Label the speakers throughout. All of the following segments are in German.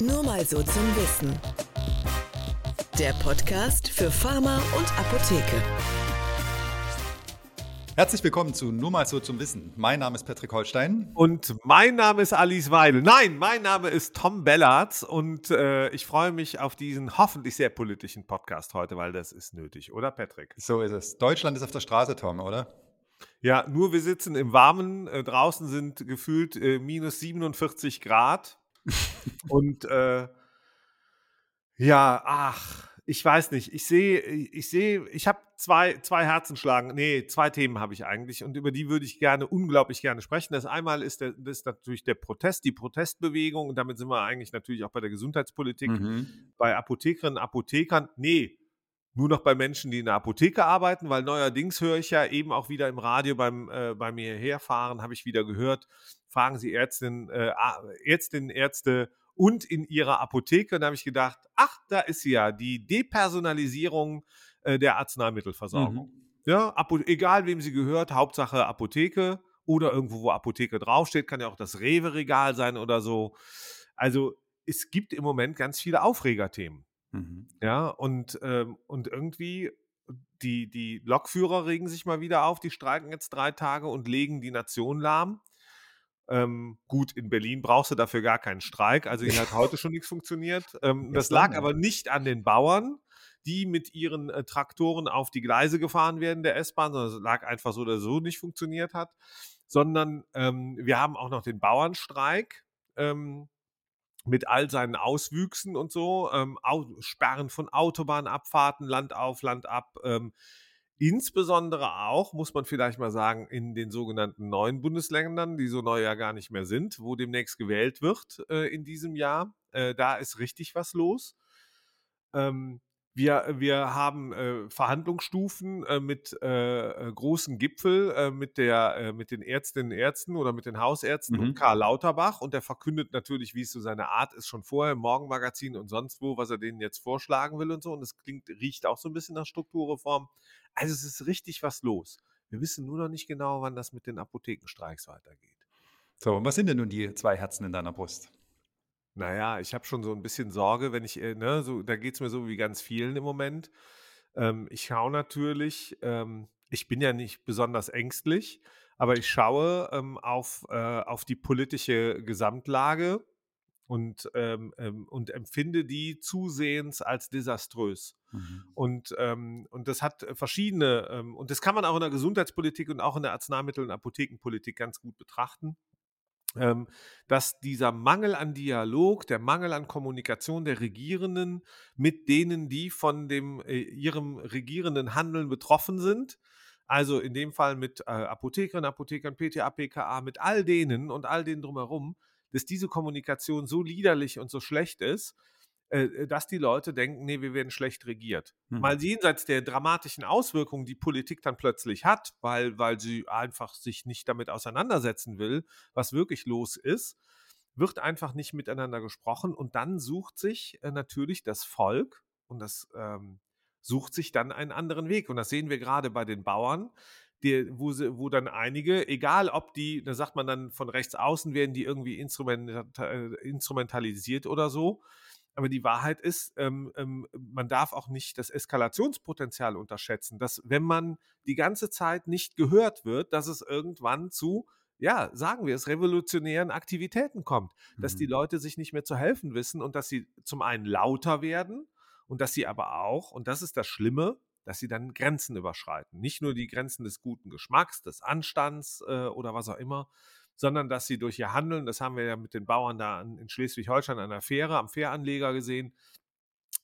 Speaker 1: Nur mal so zum Wissen. Der Podcast für Pharma und Apotheke.
Speaker 2: Herzlich willkommen zu Nur mal so zum Wissen. Mein Name ist Patrick Holstein.
Speaker 3: Und mein Name ist Alice Weidel. Nein, mein Name ist Tom Bellards und äh, ich freue mich auf diesen hoffentlich sehr politischen Podcast heute, weil das ist nötig, oder Patrick?
Speaker 2: So ist es. Deutschland ist auf der Straße, Tom, oder?
Speaker 3: Ja, nur wir sitzen im Warmen. Äh, draußen sind gefühlt äh, minus 47 Grad. Und äh, ja, ach, ich weiß nicht. Ich sehe, ich sehe, ich habe zwei, zwei Herzen schlagen. Nee, zwei Themen habe ich eigentlich und über die würde ich gerne, unglaublich gerne sprechen. Das einmal ist, der, das ist natürlich der Protest, die Protestbewegung und damit sind wir eigentlich natürlich auch bei der Gesundheitspolitik, mhm. bei Apothekerinnen, Apothekern. Nee, nur noch bei Menschen, die in der Apotheke arbeiten, weil neuerdings höre ich ja eben auch wieder im Radio beim, äh, bei mir herfahren, habe ich wieder gehört, fragen Sie Ärztinnen, äh, Ärztinnen, Ärzte und in ihrer Apotheke. Und da habe ich gedacht, ach, da ist sie ja, die Depersonalisierung äh, der Arzneimittelversorgung. Mhm. Ja, egal wem sie gehört, Hauptsache Apotheke oder irgendwo, wo Apotheke draufsteht, kann ja auch das Rewe-Regal sein oder so. Also es gibt im Moment ganz viele Aufregerthemen. Mhm. Ja, und, ähm, und irgendwie, die, die Lokführer regen sich mal wieder auf, die streiken jetzt drei Tage und legen die Nation lahm. Ähm, gut, in Berlin brauchst du dafür gar keinen Streik, also hier hat heute schon nichts funktioniert. Ähm, das lag aber nicht an den Bauern, die mit ihren äh, Traktoren auf die Gleise gefahren werden der S-Bahn, sondern es lag einfach so oder so nicht funktioniert hat, sondern ähm, wir haben auch noch den Bauernstreik. Ähm, mit all seinen Auswüchsen und so, ähm, Sperren von Autobahnabfahrten, Land auf, Land ab. Ähm, insbesondere auch, muss man vielleicht mal sagen, in den sogenannten neuen Bundesländern, die so neu ja gar nicht mehr sind, wo demnächst gewählt wird äh, in diesem Jahr. Äh, da ist richtig was los. Ähm, wir, wir haben äh, Verhandlungsstufen äh, mit äh, äh großen Gipfel äh, mit, der, äh, mit den Ärztinnen und Ärzten oder mit den Hausärzten mhm. und Karl Lauterbach. Und der verkündet natürlich, wie es so seine Art ist, schon vorher im Morgenmagazin und sonst wo, was er denen jetzt vorschlagen will und so. Und es klingt, riecht auch so ein bisschen nach Strukturreform. Also es ist richtig was los. Wir wissen nur noch nicht genau, wann das mit den Apothekenstreiks weitergeht.
Speaker 2: So, und was sind denn nun die zwei Herzen in deiner Brust?
Speaker 3: Naja, ich habe schon so ein bisschen Sorge, wenn ich, äh, ne, so, da geht es mir so wie ganz vielen im Moment. Ähm, ich schaue natürlich, ähm, ich bin ja nicht besonders ängstlich, aber ich schaue ähm, auf, äh, auf die politische Gesamtlage und, ähm, ähm, und empfinde die zusehends als desaströs. Mhm. Und, ähm, und das hat verschiedene, ähm, und das kann man auch in der Gesundheitspolitik und auch in der Arzneimittel- und Apothekenpolitik ganz gut betrachten dass dieser Mangel an Dialog, der Mangel an Kommunikation der Regierenden mit denen, die von dem, äh, ihrem regierenden Handeln betroffen sind, also in dem Fall mit äh, Apothekerinnen, Apothekern, PTA, PKA, mit all denen und all denen drumherum, dass diese Kommunikation so liederlich und so schlecht ist, äh, äh, dass die Leute denken, nee, wir werden schlecht regiert. Mhm. Mal jenseits der dramatischen Auswirkungen, die Politik dann plötzlich hat, weil, weil sie einfach sich nicht damit auseinandersetzen will, was wirklich los ist, wird einfach nicht miteinander gesprochen und dann sucht sich äh, natürlich das Volk und das ähm, sucht sich dann einen anderen Weg. Und das sehen wir gerade bei den Bauern, die, wo, sie, wo dann einige, egal ob die, da sagt man dann von rechts außen werden die irgendwie instrumentalisiert oder so, aber die Wahrheit ist, ähm, ähm, man darf auch nicht das Eskalationspotenzial unterschätzen, dass wenn man die ganze Zeit nicht gehört wird, dass es irgendwann zu, ja, sagen wir es, revolutionären Aktivitäten kommt, mhm. dass die mhm. Leute sich nicht mehr zu helfen wissen und dass sie zum einen lauter werden und dass sie aber auch, und das ist das Schlimme, dass sie dann Grenzen überschreiten. Nicht nur die Grenzen des guten Geschmacks, des Anstands äh, oder was auch immer, sondern dass sie durch ihr Handeln, das haben wir ja mit den Bauern da in Schleswig-Holstein an der Fähre, am Fähranleger gesehen,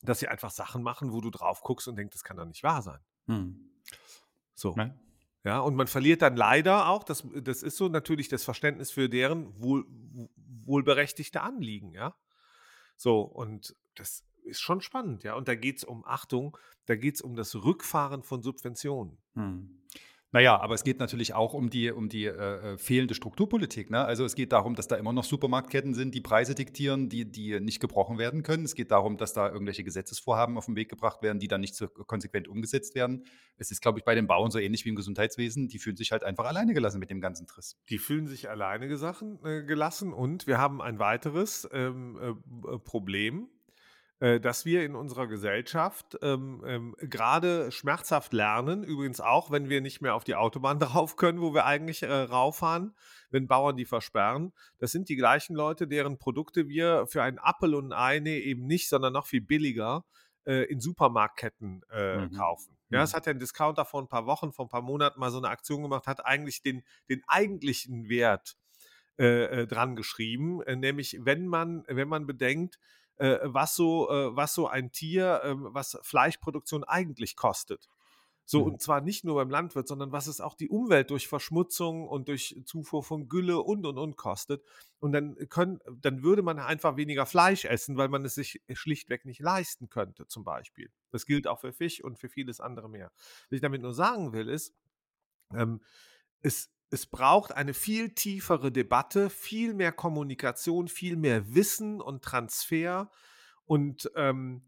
Speaker 3: dass sie einfach Sachen machen, wo du drauf guckst und denkst, das kann doch nicht wahr sein. Hm. So. Nein. Ja, und man verliert dann leider auch, das, das ist so natürlich das Verständnis für deren wohl, wohlberechtigte Anliegen, ja. So, und das ist schon spannend, ja. Und da geht es um Achtung, da geht es um das Rückfahren von Subventionen. Hm.
Speaker 2: Naja, aber es geht natürlich auch um die, um die äh, äh, fehlende Strukturpolitik. Ne? Also es geht darum, dass da immer noch Supermarktketten sind, die Preise diktieren, die, die nicht gebrochen werden können. Es geht darum, dass da irgendwelche Gesetzesvorhaben auf den Weg gebracht werden, die dann nicht so konsequent umgesetzt werden. Es ist, glaube ich, bei den Bauern so ähnlich wie im Gesundheitswesen. Die fühlen sich halt einfach alleine gelassen mit dem ganzen Triss.
Speaker 3: Die fühlen sich alleine gesachen, äh, gelassen und wir haben ein weiteres ähm, äh, Problem dass wir in unserer Gesellschaft ähm, ähm, gerade schmerzhaft lernen, übrigens auch, wenn wir nicht mehr auf die Autobahn drauf können, wo wir eigentlich äh, rauffahren, wenn Bauern die versperren. Das sind die gleichen Leute, deren Produkte wir für einen Appel und ein Ei nee, eben nicht, sondern noch viel billiger äh, in Supermarktketten äh, mhm. kaufen. Ja, es mhm. hat ja ein Discounter vor ein paar Wochen, vor ein paar Monaten mal so eine Aktion gemacht, hat eigentlich den, den eigentlichen Wert äh, äh, dran geschrieben, nämlich wenn man, wenn man bedenkt, äh, was, so, äh, was so ein Tier, äh, was Fleischproduktion eigentlich kostet. So, mhm. und zwar nicht nur beim Landwirt, sondern was es auch die Umwelt durch Verschmutzung und durch Zufuhr von Gülle und und und kostet. Und dann können, dann würde man einfach weniger Fleisch essen, weil man es sich schlichtweg nicht leisten könnte, zum Beispiel. Das gilt auch für Fisch und für vieles andere mehr. Was ich damit nur sagen will, ist, ähm, es, es braucht eine viel tiefere Debatte, viel mehr Kommunikation, viel mehr Wissen und Transfer. Und, ähm,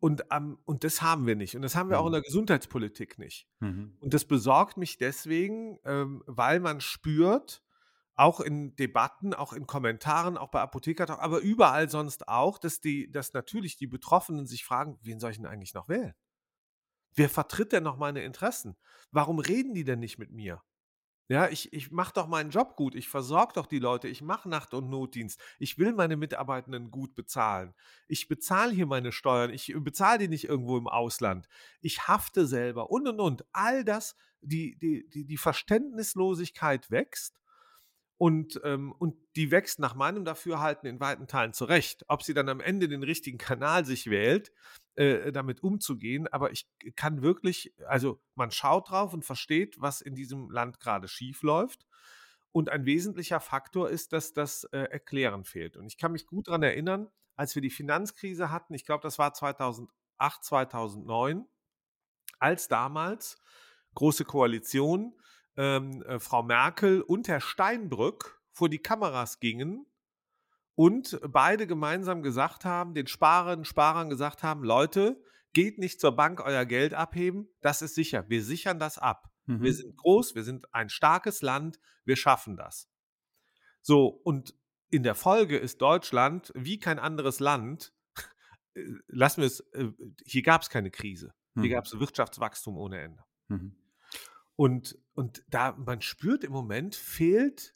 Speaker 3: und, ähm, und das haben wir nicht. Und das haben wir auch in mhm. der Gesundheitspolitik nicht. Mhm. Und das besorgt mich deswegen, ähm, weil man spürt, auch in Debatten, auch in Kommentaren, auch bei Apotheker, aber überall sonst auch, dass, die, dass natürlich die Betroffenen sich fragen, wen soll ich denn eigentlich noch wählen? Wer vertritt denn noch meine Interessen? Warum reden die denn nicht mit mir? Ja, ich, ich mache doch meinen Job gut, ich versorge doch die Leute, ich mache Nacht- und Notdienst, ich will meine Mitarbeitenden gut bezahlen. Ich bezahle hier meine Steuern, ich bezahle die nicht irgendwo im Ausland. Ich hafte selber und und und. All das, die, die, die, die Verständnislosigkeit wächst und, ähm, und die wächst nach meinem Dafürhalten in weiten Teilen zurecht. Ob sie dann am Ende den richtigen Kanal sich wählt, äh, damit umzugehen. Aber ich kann wirklich, also man schaut drauf und versteht, was in diesem Land gerade schief läuft. Und ein wesentlicher Faktor ist, dass das äh, Erklären fehlt. Und ich kann mich gut daran erinnern, als wir die Finanzkrise hatten, ich glaube, das war 2008, 2009, als damals große Koalition, ähm, äh, Frau Merkel und Herr Steinbrück vor die Kameras gingen und beide gemeinsam gesagt haben, den Sparern, Sparern gesagt haben, Leute, geht nicht zur Bank euer Geld abheben, das ist sicher, wir sichern das ab. Mhm. Wir sind groß, wir sind ein starkes Land, wir schaffen das. So, und in der Folge ist Deutschland wie kein anderes Land, äh, lassen wir es, äh, hier gab es keine Krise, hier mhm. gab es Wirtschaftswachstum ohne Ende. Mhm. Und, und da man spürt im Moment, fehlt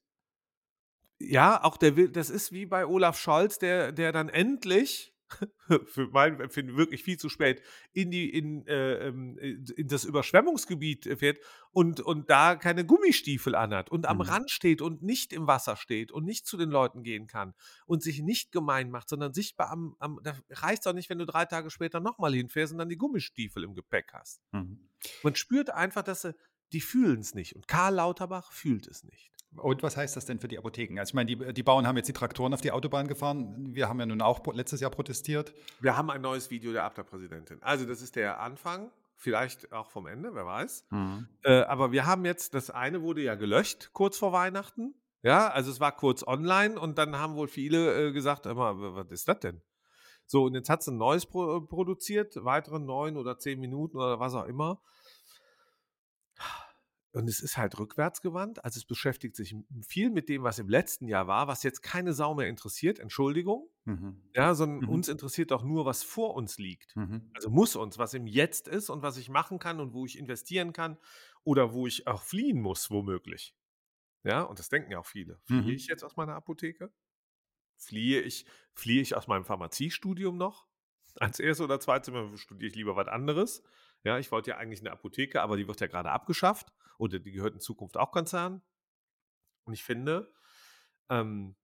Speaker 3: ja, auch der will, das ist wie bei Olaf Scholz, der, der dann endlich, für mein Empfinden wirklich viel zu spät, in die, in, äh, ähm, in das Überschwemmungsgebiet fährt und, und da keine Gummistiefel anhat und am mhm. Rand steht und nicht im Wasser steht und nicht zu den Leuten gehen kann und sich nicht gemein macht, sondern sichtbar am, am da reicht es auch nicht, wenn du drei Tage später nochmal hinfährst und dann die Gummistiefel im Gepäck hast. Mhm. Man spürt einfach, dass sie, die fühlen es nicht und Karl Lauterbach fühlt es nicht.
Speaker 2: Und was heißt das denn für die Apotheken? Also ich meine, die, die Bauern haben jetzt die Traktoren auf die Autobahn gefahren. Wir haben ja nun auch letztes Jahr protestiert.
Speaker 3: Wir haben ein neues Video der Abda-Präsidentin. Also das ist der Anfang, vielleicht auch vom Ende, wer weiß. Mhm. Äh, aber wir haben jetzt, das eine wurde ja gelöscht kurz vor Weihnachten. Ja, also es war kurz online und dann haben wohl viele äh, gesagt, immer, was ist das denn? So, und jetzt hat es ein neues pro produziert, weitere neun oder zehn Minuten oder was auch immer. Und es ist halt rückwärtsgewandt, also es beschäftigt sich viel mit dem, was im letzten Jahr war, was jetzt keine Sau mehr interessiert, Entschuldigung, mhm. ja, sondern mhm. uns interessiert doch nur, was vor uns liegt. Mhm. Also muss uns, was im Jetzt ist und was ich machen kann und wo ich investieren kann oder wo ich auch fliehen muss, womöglich. Ja, und das denken ja auch viele. Fliehe mhm. ich jetzt aus meiner Apotheke? Fliehe ich, fliehe ich aus meinem Pharmaziestudium noch? Als erstes oder zweites studiere ich lieber was anderes. Ja, ich wollte ja eigentlich eine Apotheke, aber die wird ja gerade abgeschafft oder die gehört in Zukunft auch Konzernen. Und ich finde, ähm,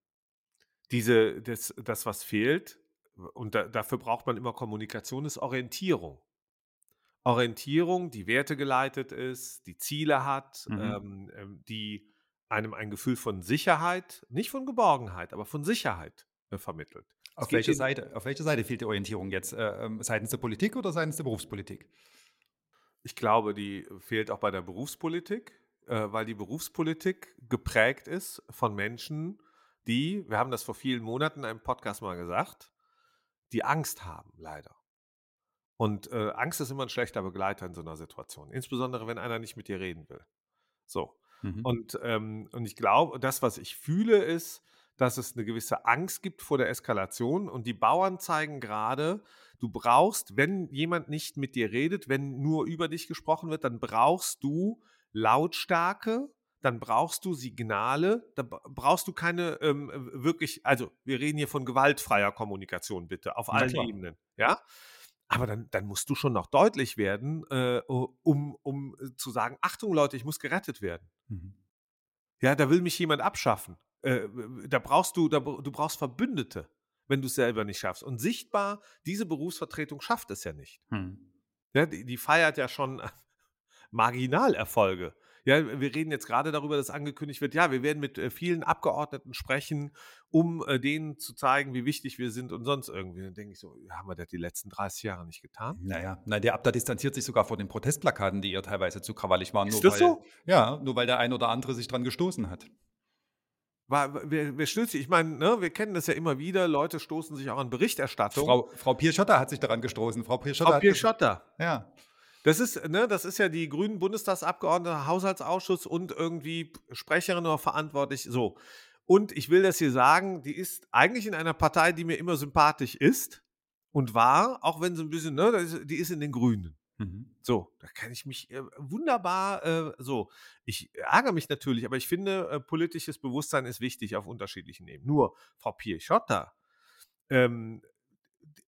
Speaker 3: diese, das, das, was fehlt, und da, dafür braucht man immer Kommunikation, ist Orientierung. Orientierung, die wertegeleitet ist, die Ziele hat, mhm. ähm, ähm, die einem ein Gefühl von Sicherheit, nicht von Geborgenheit, aber von Sicherheit äh, vermittelt.
Speaker 2: Auf welche, Seite, auf welche Seite fehlt die Orientierung jetzt? Äh, ähm, seitens der Politik oder seitens der Berufspolitik?
Speaker 3: Ich glaube, die fehlt auch bei der Berufspolitik. äh, weil die Berufspolitik geprägt ist von Menschen, die, wir haben das vor vielen Monaten in einem Podcast mal gesagt, die Angst haben, leider. Und äh, Angst ist immer ein schlechter Begleiter in so einer Situation, insbesondere wenn einer nicht mit dir reden will. So. Mhm. Und, ähm, und ich glaube, das, was ich fühle, ist, dass es eine gewisse Angst gibt vor der Eskalation. Und die Bauern zeigen gerade, du brauchst, wenn jemand nicht mit dir redet, wenn nur über dich gesprochen wird, dann brauchst du Lautstärke, dann brauchst du Signale, da brauchst du keine ähm, wirklich, also wir reden hier von gewaltfreier Kommunikation bitte, auf allen Ebenen, ja. Aber dann, dann musst du schon noch deutlich werden, äh, um, um äh, zu sagen, Achtung Leute, ich muss gerettet werden. Mhm. Ja, da will mich jemand abschaffen. Äh, da brauchst du, da, du brauchst Verbündete, wenn du es selber nicht schaffst. Und sichtbar, diese Berufsvertretung schafft es ja nicht. Mhm. Ja, die, die feiert ja schon Marginalerfolge. Ja, wir reden jetzt gerade darüber, dass angekündigt wird, ja, wir werden mit äh, vielen Abgeordneten sprechen, um äh, denen zu zeigen, wie wichtig wir sind und sonst irgendwie. Dann denke ich so, haben wir das die letzten 30 Jahre nicht getan?
Speaker 2: Naja, na, der Abda distanziert sich sogar vor den Protestplakaten, die ihr teilweise zu krawallig waren.
Speaker 3: Ist das
Speaker 2: weil,
Speaker 3: so?
Speaker 2: Ja, nur weil der ein oder andere sich dran gestoßen hat.
Speaker 3: War, wer, wer stößt sich? Ich meine, ne, wir kennen das ja immer wieder, Leute stoßen sich auch an Berichterstattung.
Speaker 2: Frau, Frau Pierschotter hat sich daran gestoßen. Frau Pierschotter.
Speaker 3: Frau Pierschotter.
Speaker 2: Ja.
Speaker 3: Das ist, ne, das ist ja die grünen Bundestagsabgeordnete, Haushaltsausschuss und irgendwie Sprecherin oder verantwortlich. So. Und ich will das hier sagen, die ist eigentlich in einer Partei, die mir immer sympathisch ist und war, auch wenn sie ein bisschen, ne, die ist in den Grünen. Mhm. So, da kann ich mich äh, wunderbar äh, so. Ich ärgere mich natürlich, aber ich finde, äh, politisches Bewusstsein ist wichtig auf unterschiedlichen Ebenen. Nur Frau Pieschotta ähm,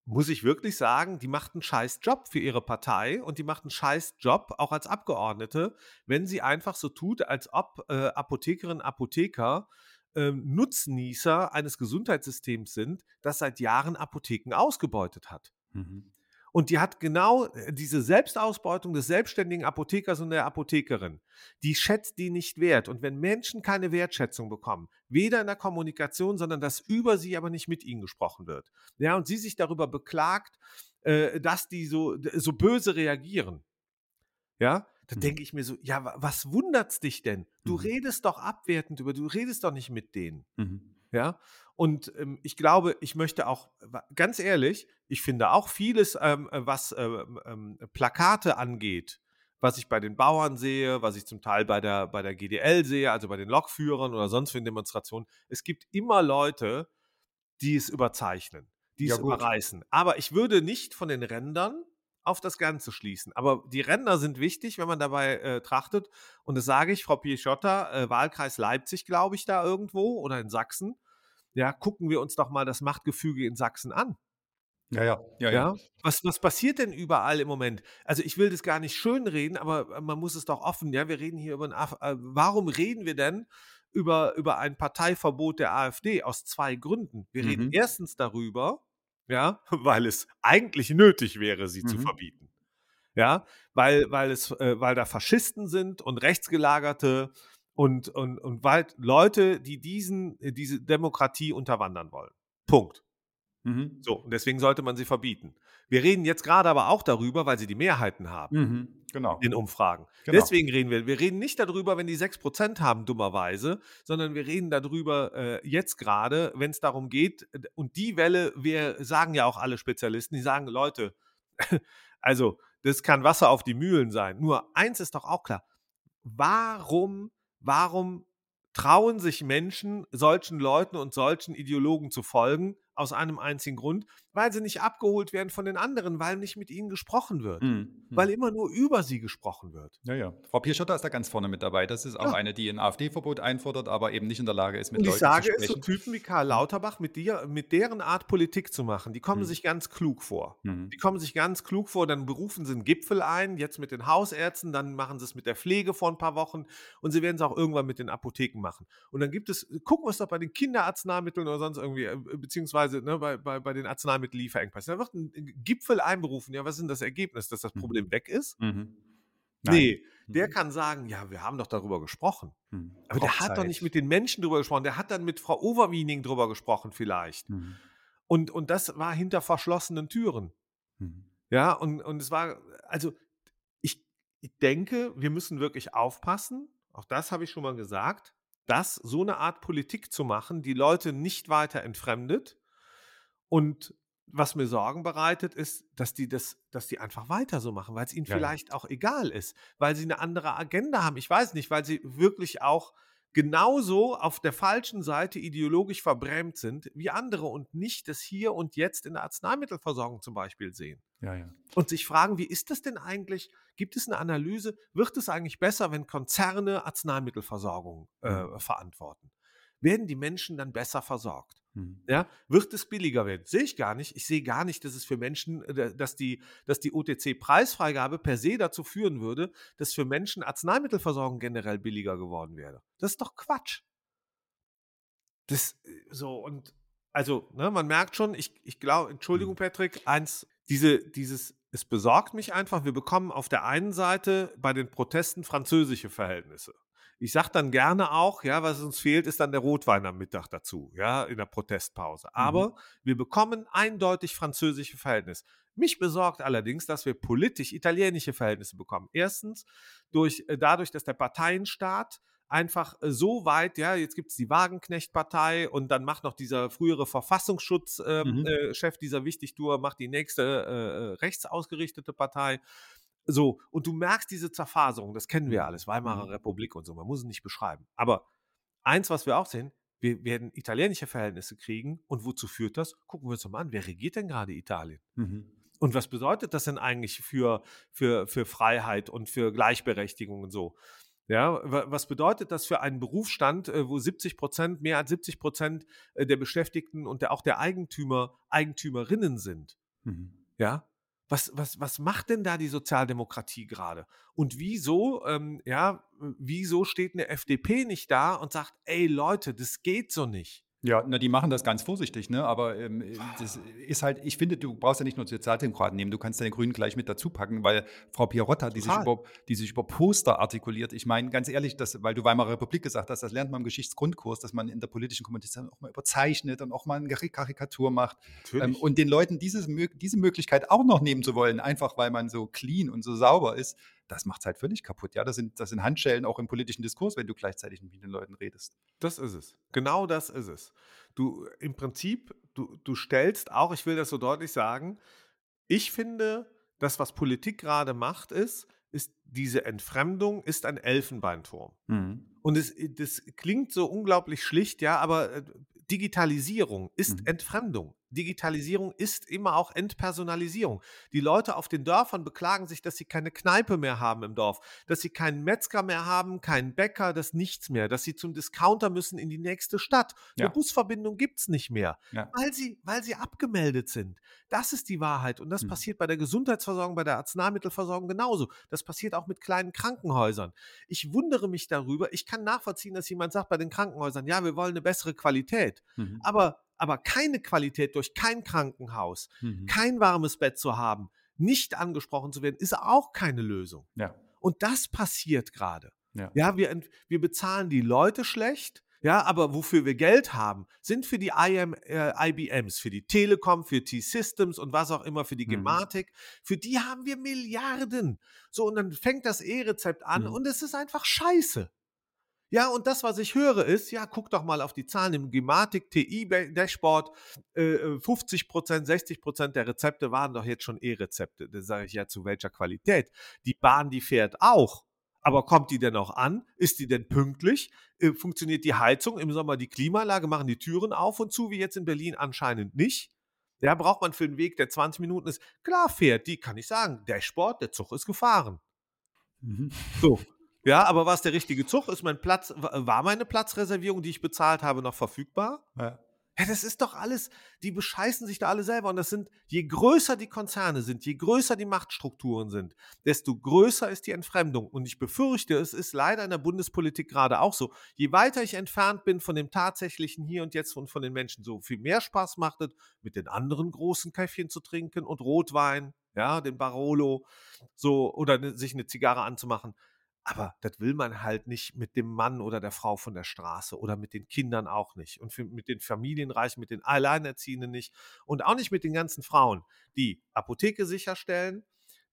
Speaker 3: muss ich wirklich sagen, die macht einen scheiß Job für ihre Partei und die macht einen scheiß Job auch als Abgeordnete, wenn sie einfach so tut, als ob äh, Apothekerinnen, Apotheker äh, Nutznießer eines Gesundheitssystems sind, das seit Jahren Apotheken ausgebeutet hat. Mhm. Und die hat genau äh, diese Selbstausbeutung des selbstständigen Apothekers und der Apothekerin, die schätzt die nicht wert. Und wenn Menschen keine Wertschätzung bekommen, weder in der Kommunikation, sondern dass über sie aber nicht mit ihnen gesprochen wird, ja, und sie sich darüber beklagt, äh, dass die so, so böse reagieren, ja, dann mhm. denke ich mir so, ja, was wundert's dich denn? Du mhm. redest doch abwertend über, du redest doch nicht mit denen. Mhm. Ja, und ähm, ich glaube, ich möchte auch, ganz ehrlich, ich finde auch vieles, ähm, äh, was ähm, ähm, Plakate angeht, was ich bei den Bauern sehe, was ich zum Teil bei der, bei der GDL sehe, also bei den Lokführern oder sonst für Demonstrationen. Es gibt immer Leute, die es überzeichnen, die ja, es gut. überreißen. Aber ich würde nicht von den Rändern auf das Ganze schließen. Aber die Ränder sind wichtig, wenn man dabei äh, trachtet. Und das sage ich, Frau Pieschotta, äh, Wahlkreis Leipzig, glaube ich, da irgendwo oder in Sachsen ja, gucken wir uns doch mal das Machtgefüge in Sachsen an.
Speaker 2: Ja, ja, ja,
Speaker 3: ja. Was, was passiert denn überall im Moment? Also ich will das gar nicht schönreden, aber äh, man muss es doch offen, ja, wir reden hier über ein, Af äh, warum reden wir denn über, über ein Parteiverbot der AfD? Aus zwei Gründen. Wir mhm. reden erstens darüber, ja, weil es eigentlich nötig wäre, sie mhm. zu verbieten. Ja, weil, weil es, äh, weil da Faschisten sind und Rechtsgelagerte und, und, und weil Leute, die diesen, äh, diese Demokratie unterwandern wollen. Punkt. Mhm. So, und deswegen sollte man sie verbieten. Wir reden jetzt gerade aber auch darüber, weil sie die Mehrheiten haben.
Speaker 2: Mhm. Genau.
Speaker 3: In Umfragen. Genau. Deswegen reden wir. Wir reden nicht darüber, wenn die 6% haben, dummerweise, sondern wir reden darüber äh, jetzt gerade, wenn es darum geht, und die Welle, wir sagen ja auch alle Spezialisten, die sagen, Leute, also das kann Wasser auf die Mühlen sein. Nur eins ist doch auch klar. Warum warum trauen sich Menschen, solchen Leuten und solchen Ideologen zu folgen, aus einem einzigen Grund, weil sie nicht abgeholt werden von den anderen, weil nicht mit ihnen gesprochen wird. Mhm. Weil immer nur über sie gesprochen wird.
Speaker 2: Ja, ja. Frau Pierschotter ist da ganz vorne mit dabei. Das ist auch ja. eine, die ein AfD-Verbot einfordert, aber eben nicht in der Lage ist, mit
Speaker 3: und
Speaker 2: Leuten
Speaker 3: zu sprechen. Ich sage es so Typen wie Karl Lauterbach, mit, dir, mit deren Art Politik zu machen, die kommen mhm. sich ganz klug vor. Mhm. Die kommen sich ganz klug vor, dann berufen sie einen Gipfel ein, jetzt mit den Hausärzten, dann machen sie es mit der Pflege vor ein paar Wochen und sie werden es auch irgendwann mit den Apotheken machen. Und dann gibt es, gucken wir es doch bei den Kinderarzneimitteln oder sonst irgendwie, äh, beziehungsweise ne, bei, bei, bei den Arzneimittellieferengpässen. Da wird ein Gipfel einberufen. Ja, was ist denn das Ergebnis, dass das mhm. Problem weg ist? Mhm. Nee, der mhm. kann sagen, ja, wir haben doch darüber gesprochen. Mhm. Aber der hat doch nicht mit den Menschen darüber gesprochen. Der hat dann mit Frau Overwiening darüber gesprochen vielleicht. Mhm. Und, und das war hinter verschlossenen Türen. Mhm. Ja, und, und es war, also ich, ich denke, wir müssen wirklich aufpassen, auch das habe ich schon mal gesagt, dass so eine Art Politik zu machen, die Leute nicht weiter entfremdet und was mir Sorgen bereitet, ist, dass die das, dass die einfach weiter so machen, weil es ihnen
Speaker 2: Ja,
Speaker 3: vielleicht auch egal ist, weil sie eine andere Agenda haben. Ich weiß nicht, weil sie wirklich auch genauso auf der falschen Seite ideologisch verbrämt sind wie andere und nicht das Hier und Jetzt in der Arzneimittelversorgung zum Beispiel sehen.
Speaker 2: Ja, ja.
Speaker 3: Und sich fragen, wie ist das denn eigentlich? Gibt es eine Analyse? Wird es eigentlich besser, wenn Konzerne Arzneimittelversorgung äh, verantworten? Werden die Menschen dann besser versorgt?
Speaker 2: Mhm.
Speaker 3: Ja, wird es billiger werden? Sehe ich gar nicht. Ich sehe gar nicht, dass es für Menschen, äh, dass die, dass die OTC-Preisfreigabe per se dazu führen würde, dass für Menschen Arzneimittelversorgung generell billiger geworden wäre. Das ist doch Quatsch. Das äh, so und also, ne, man merkt schon, ich, ich glaube, Entschuldigung,
Speaker 2: Mhm.
Speaker 3: Patrick, eins, diese, dieses, es besorgt mich einfach, wir bekommen auf der einen Seite bei den Protesten französische Verhältnisse. Ich sage dann gerne auch, ja, was uns fehlt, ist dann der Rotwein am Mittag dazu, ja, in der Protestpause. Aber wir bekommen eindeutig französische Verhältnisse. Mich besorgt allerdings, dass wir politisch italienische Verhältnisse bekommen. Erstens durch, äh, dadurch, dass der Parteienstaat einfach äh, so weit, ja, jetzt gibt es die Wagenknecht-Partei und dann macht noch dieser frühere Verfassungsschutzchef ähm,
Speaker 2: Mhm.
Speaker 3: äh, dieser Wichtigtour, macht die nächste äh, äh, rechtsausgerichtete Partei. So, und du merkst diese Zerfaserung, das kennen wir
Speaker 2: Mhm.
Speaker 3: alles, Weimarer
Speaker 2: Mhm.
Speaker 3: Republik und so, man muss es nicht beschreiben. Aber eins, was wir auch sehen, wir werden italienische Verhältnisse kriegen und wozu führt das? Gucken wir uns doch mal an, wer regiert denn gerade Italien?
Speaker 2: Mhm.
Speaker 3: Und was bedeutet das denn eigentlich für, für, für Freiheit und für Gleichberechtigung und so? Ja, wa- was bedeutet das für einen Berufsstand, äh, wo 70 Prozent, mehr als 70 Prozent äh, der Beschäftigten und der, auch der Eigentümer, Eigentümerinnen sind?
Speaker 2: Mhm.
Speaker 3: Ja, was, was, was macht denn da die Sozialdemokratie gerade? Und wieso, ähm, ja, wieso steht eine FDP nicht da und sagt, ey Leute, das geht so nicht?
Speaker 2: Ja, na, die machen das ganz vorsichtig, ne? Aber ähm, das ist halt, ich finde, du brauchst ja nicht nur Sozialdemokraten nehmen, du kannst deine Grünen gleich mit dazu packen, weil Frau Pierotta, die sich, über, die sich über Poster artikuliert, ich meine, ganz ehrlich, das, weil du Weimarer Republik gesagt hast, das lernt man im Geschichtsgrundkurs, dass man in der politischen Kommunikation auch mal überzeichnet und auch mal eine Kari- Karikatur macht. Ähm, und den Leuten dieses, diese Möglichkeit auch noch nehmen zu wollen, einfach weil man so clean und so sauber ist, das macht es halt völlig kaputt. Ja, das sind, das sind Handschellen auch im politischen Diskurs, wenn du gleichzeitig mit den Leuten redest.
Speaker 3: Das ist es. Genau das ist es. Du im Prinzip, du, du stellst auch, ich will das so deutlich sagen, ich finde, das, was Politik gerade macht, ist, ist diese Entfremdung ist ein Elfenbeinturm. Und es, das klingt so unglaublich schlicht, ja, aber äh, Digitalisierung ist
Speaker 2: Mhm.
Speaker 3: Entfremdung. Digitalisierung ist immer auch Entpersonalisierung. Die Leute auf den Dörfern beklagen sich, dass sie keine Kneipe mehr haben im Dorf, dass sie keinen Metzger mehr haben, keinen Bäcker, das nichts mehr, dass sie zum Discounter müssen in die nächste Stadt.
Speaker 2: Ja.
Speaker 3: Eine Busverbindung gibt es nicht mehr,
Speaker 2: Ja.
Speaker 3: weil, sie, weil sie abgemeldet sind. Das ist die Wahrheit. Und das
Speaker 2: Mhm.
Speaker 3: passiert bei der Gesundheitsversorgung, bei der Arzneimittelversorgung genauso. Das passiert auch mit kleinen Krankenhäusern. Ich wundere mich darüber. Ich kann nachvollziehen, dass jemand sagt bei den Krankenhäusern, ja, wir wollen eine bessere Qualität.
Speaker 2: Mhm.
Speaker 3: Aber, aber keine Qualität durch kein Krankenhaus,
Speaker 2: Mhm.
Speaker 3: kein warmes Bett zu haben, nicht angesprochen zu werden, ist auch keine Lösung.
Speaker 2: Ja.
Speaker 3: Und das passiert gerade.
Speaker 2: Ja.
Speaker 3: Ja, wir, wir bezahlen die Leute schlecht. Ja, aber wofür wir Geld haben, sind für die IM, äh, IBMs, für die Telekom, für T-Systems und was auch immer, für die
Speaker 2: Mhm.
Speaker 3: Gematik. Für die haben wir Milliarden. So, und dann fängt das E-Rezept an
Speaker 2: Mhm.
Speaker 3: und es ist einfach scheiße. Ja, und das, was ich höre, ist, ja, guck doch mal auf die Zahlen im Gematik TI-Dashboard. Äh, 50 Prozent, 60 Prozent der Rezepte waren doch jetzt schon E-Rezepte. Da sage ich ja, zu welcher Qualität? Die Bahn, die fährt auch. Aber kommt die denn auch an? Ist die denn pünktlich? Äh, funktioniert die Heizung? Im Sommer die Klimaanlage? Machen die Türen auf und zu, wie jetzt in Berlin anscheinend nicht? Ja, braucht man für einen Weg, der 20 Minuten ist. Klar fährt die, kann ich sagen. Dashboard, der Zug ist gefahren.
Speaker 2: Mhm.
Speaker 3: So. Ja, aber war es der richtige Zug? Ist mein Platz, war meine Platzreservierung, die ich bezahlt habe, noch verfügbar?
Speaker 2: Ja.
Speaker 3: Ja, das ist doch alles, die bescheißen sich da alle selber. Und das sind, je größer die Konzerne sind, je größer die Machtstrukturen sind, desto größer ist die Entfremdung. Und ich befürchte, es ist leider in der Bundespolitik gerade auch so. Je weiter ich entfernt bin von dem tatsächlichen Hier und Jetzt und von den Menschen, so viel mehr Spaß macht es, mit den anderen großen Käffchen zu trinken und Rotwein, ja, den Barolo, so, oder ne, sich eine Zigarre anzumachen. Aber das will man halt nicht mit dem Mann oder der Frau von der Straße oder mit den Kindern auch nicht. Und für, mit den Familienreichen, mit den Alleinerziehenden nicht. Und auch nicht mit den ganzen Frauen, die Apotheke sicherstellen,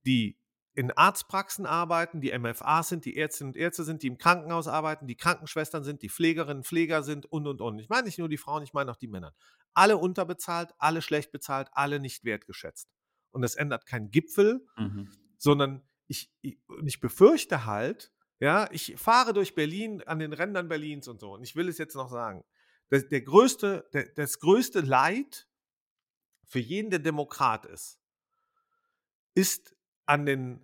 Speaker 3: die in Arztpraxen arbeiten, die MFAs sind, die Ärztinnen und Ärzte sind, die im Krankenhaus arbeiten, die Krankenschwestern sind, die Pflegerinnen und Pfleger sind und, und, und. Ich meine nicht nur die Frauen, ich meine auch die Männer. Alle unterbezahlt, alle schlecht bezahlt, alle nicht wertgeschätzt. Und das ändert keinen Gipfel, mhm. sondern ich, ich, ich befürchte halt, ja, ich fahre durch Berlin, an den Rändern Berlins und so, und ich will es jetzt noch sagen, das, der größte, der, das größte Leid für jeden, der Demokrat ist, ist an den,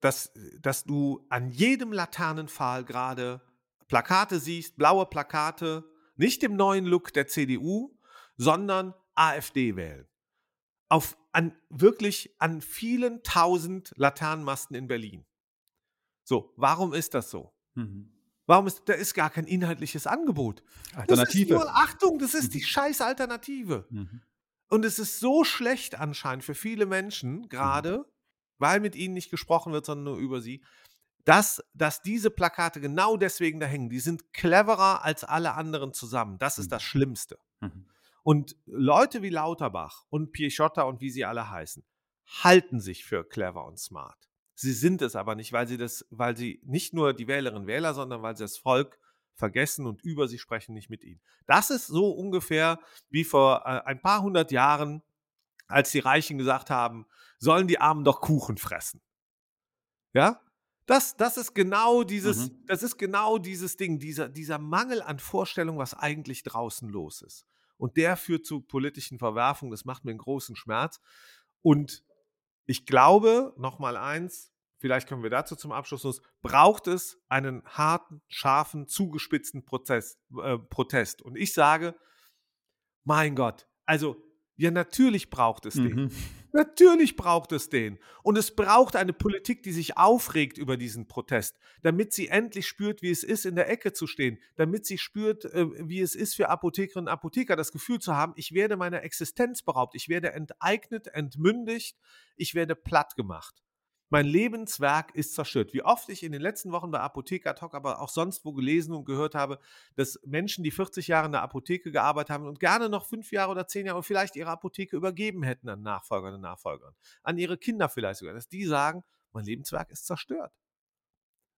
Speaker 3: dass, dass du an jedem Laternenpfahl gerade Plakate siehst, blaue Plakate, nicht im neuen Look der CDU, sondern AfD wählen. Auf, an, wirklich an vielen tausend Laternenmasten in Berlin. So, warum ist das so? Mhm. Warum ist, da ist gar kein inhaltliches Angebot.
Speaker 2: Alternative.
Speaker 3: Das ist nur, Achtung, das ist die mhm. scheiß Alternative. Mhm. Und es ist so schlecht anscheinend für viele Menschen, gerade, mhm. weil mit ihnen nicht gesprochen wird, sondern nur über sie, dass, dass diese Plakate genau deswegen da hängen. Die sind cleverer als alle anderen zusammen. Das ist mhm. das Schlimmste. Mhm. Und Leute wie Lauterbach und Pieschotta und wie sie alle heißen, halten sich für clever und smart. Sie sind es aber nicht, weil sie das, weil sie nicht nur die Wählerinnen und Wähler, sondern weil sie das Volk vergessen und über sie sprechen nicht mit ihnen. Das ist so ungefähr wie vor äh, ein paar hundert Jahren, als die Reichen gesagt haben, sollen die Armen doch Kuchen fressen. Ja? Das, das ist genau dieses, mhm. das ist genau dieses Ding, dieser, dieser Mangel an Vorstellung, was eigentlich draußen los ist. Und der führt zu politischen Verwerfungen. Das macht mir einen großen Schmerz. Und ich glaube, nochmal eins, vielleicht kommen wir dazu zum Abschluss los, braucht es einen harten, scharfen, zugespitzten Prozess, äh, Protest. Und ich sage, mein Gott, also ja, natürlich braucht es mhm. den. Natürlich braucht es den. Und es braucht eine Politik, die sich aufregt über diesen Protest, damit sie endlich spürt, wie es ist, in der Ecke zu stehen, damit sie spürt, äh, wie es ist für Apothekerinnen und Apotheker, das Gefühl zu haben, ich werde meiner Existenz beraubt, ich werde enteignet, entmündigt, ich werde platt gemacht. Mein Lebenswerk ist zerstört. Wie oft ich in den letzten Wochen bei Apotheker Talk, aber auch sonst wo gelesen und gehört habe, dass Menschen, die 40 Jahre in der Apotheke gearbeitet haben und gerne noch fünf Jahre oder zehn Jahre vielleicht ihre Apotheke übergeben hätten an Nachfolger und Nachfolgern, an ihre Kinder vielleicht sogar, dass die sagen, mein Lebenswerk ist zerstört.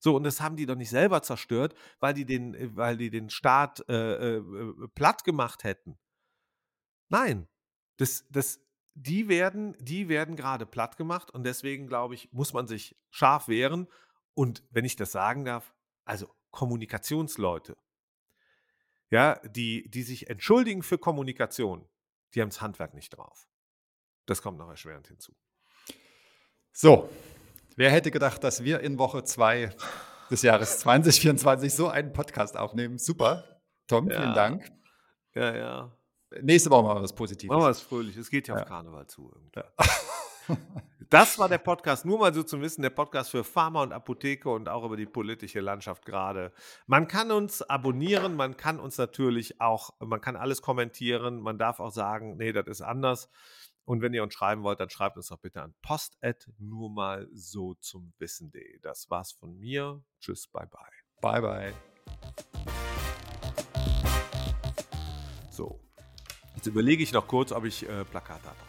Speaker 3: So, und das haben die doch nicht selber zerstört, weil die den, weil die den Staat äh, äh, platt gemacht hätten. Nein, das, das die werden, die werden gerade platt gemacht und deswegen, glaube ich, muss man sich scharf wehren. Und wenn ich das sagen darf, also Kommunikationsleute, ja, die, die sich entschuldigen für Kommunikation, die haben das Handwerk nicht drauf. Das kommt noch erschwerend hinzu.
Speaker 2: So, wer hätte gedacht, dass wir in Woche zwei des Jahres 2024 so einen Podcast aufnehmen? Super. Tom, ja. vielen Dank.
Speaker 3: Ja, ja.
Speaker 2: Nächste Woche machen wir was Positives.
Speaker 3: Machen wir was Fröhliches. Es geht ja, ja. auf Karneval zu. Ja. Das war der Podcast, nur mal so zum Wissen, der Podcast für Pharma und Apotheke und auch über die politische Landschaft gerade. Man kann uns abonnieren, man kann uns natürlich auch, man kann alles kommentieren, man darf auch sagen, nee, das ist anders. Und wenn ihr uns schreiben wollt, dann schreibt uns doch bitte an post nur mal so zum Wissen.de. Das war's von mir. Tschüss, bye bye.
Speaker 2: Bye bye.
Speaker 3: So. Jetzt überlege ich noch kurz, ob ich äh, Plakate gehe.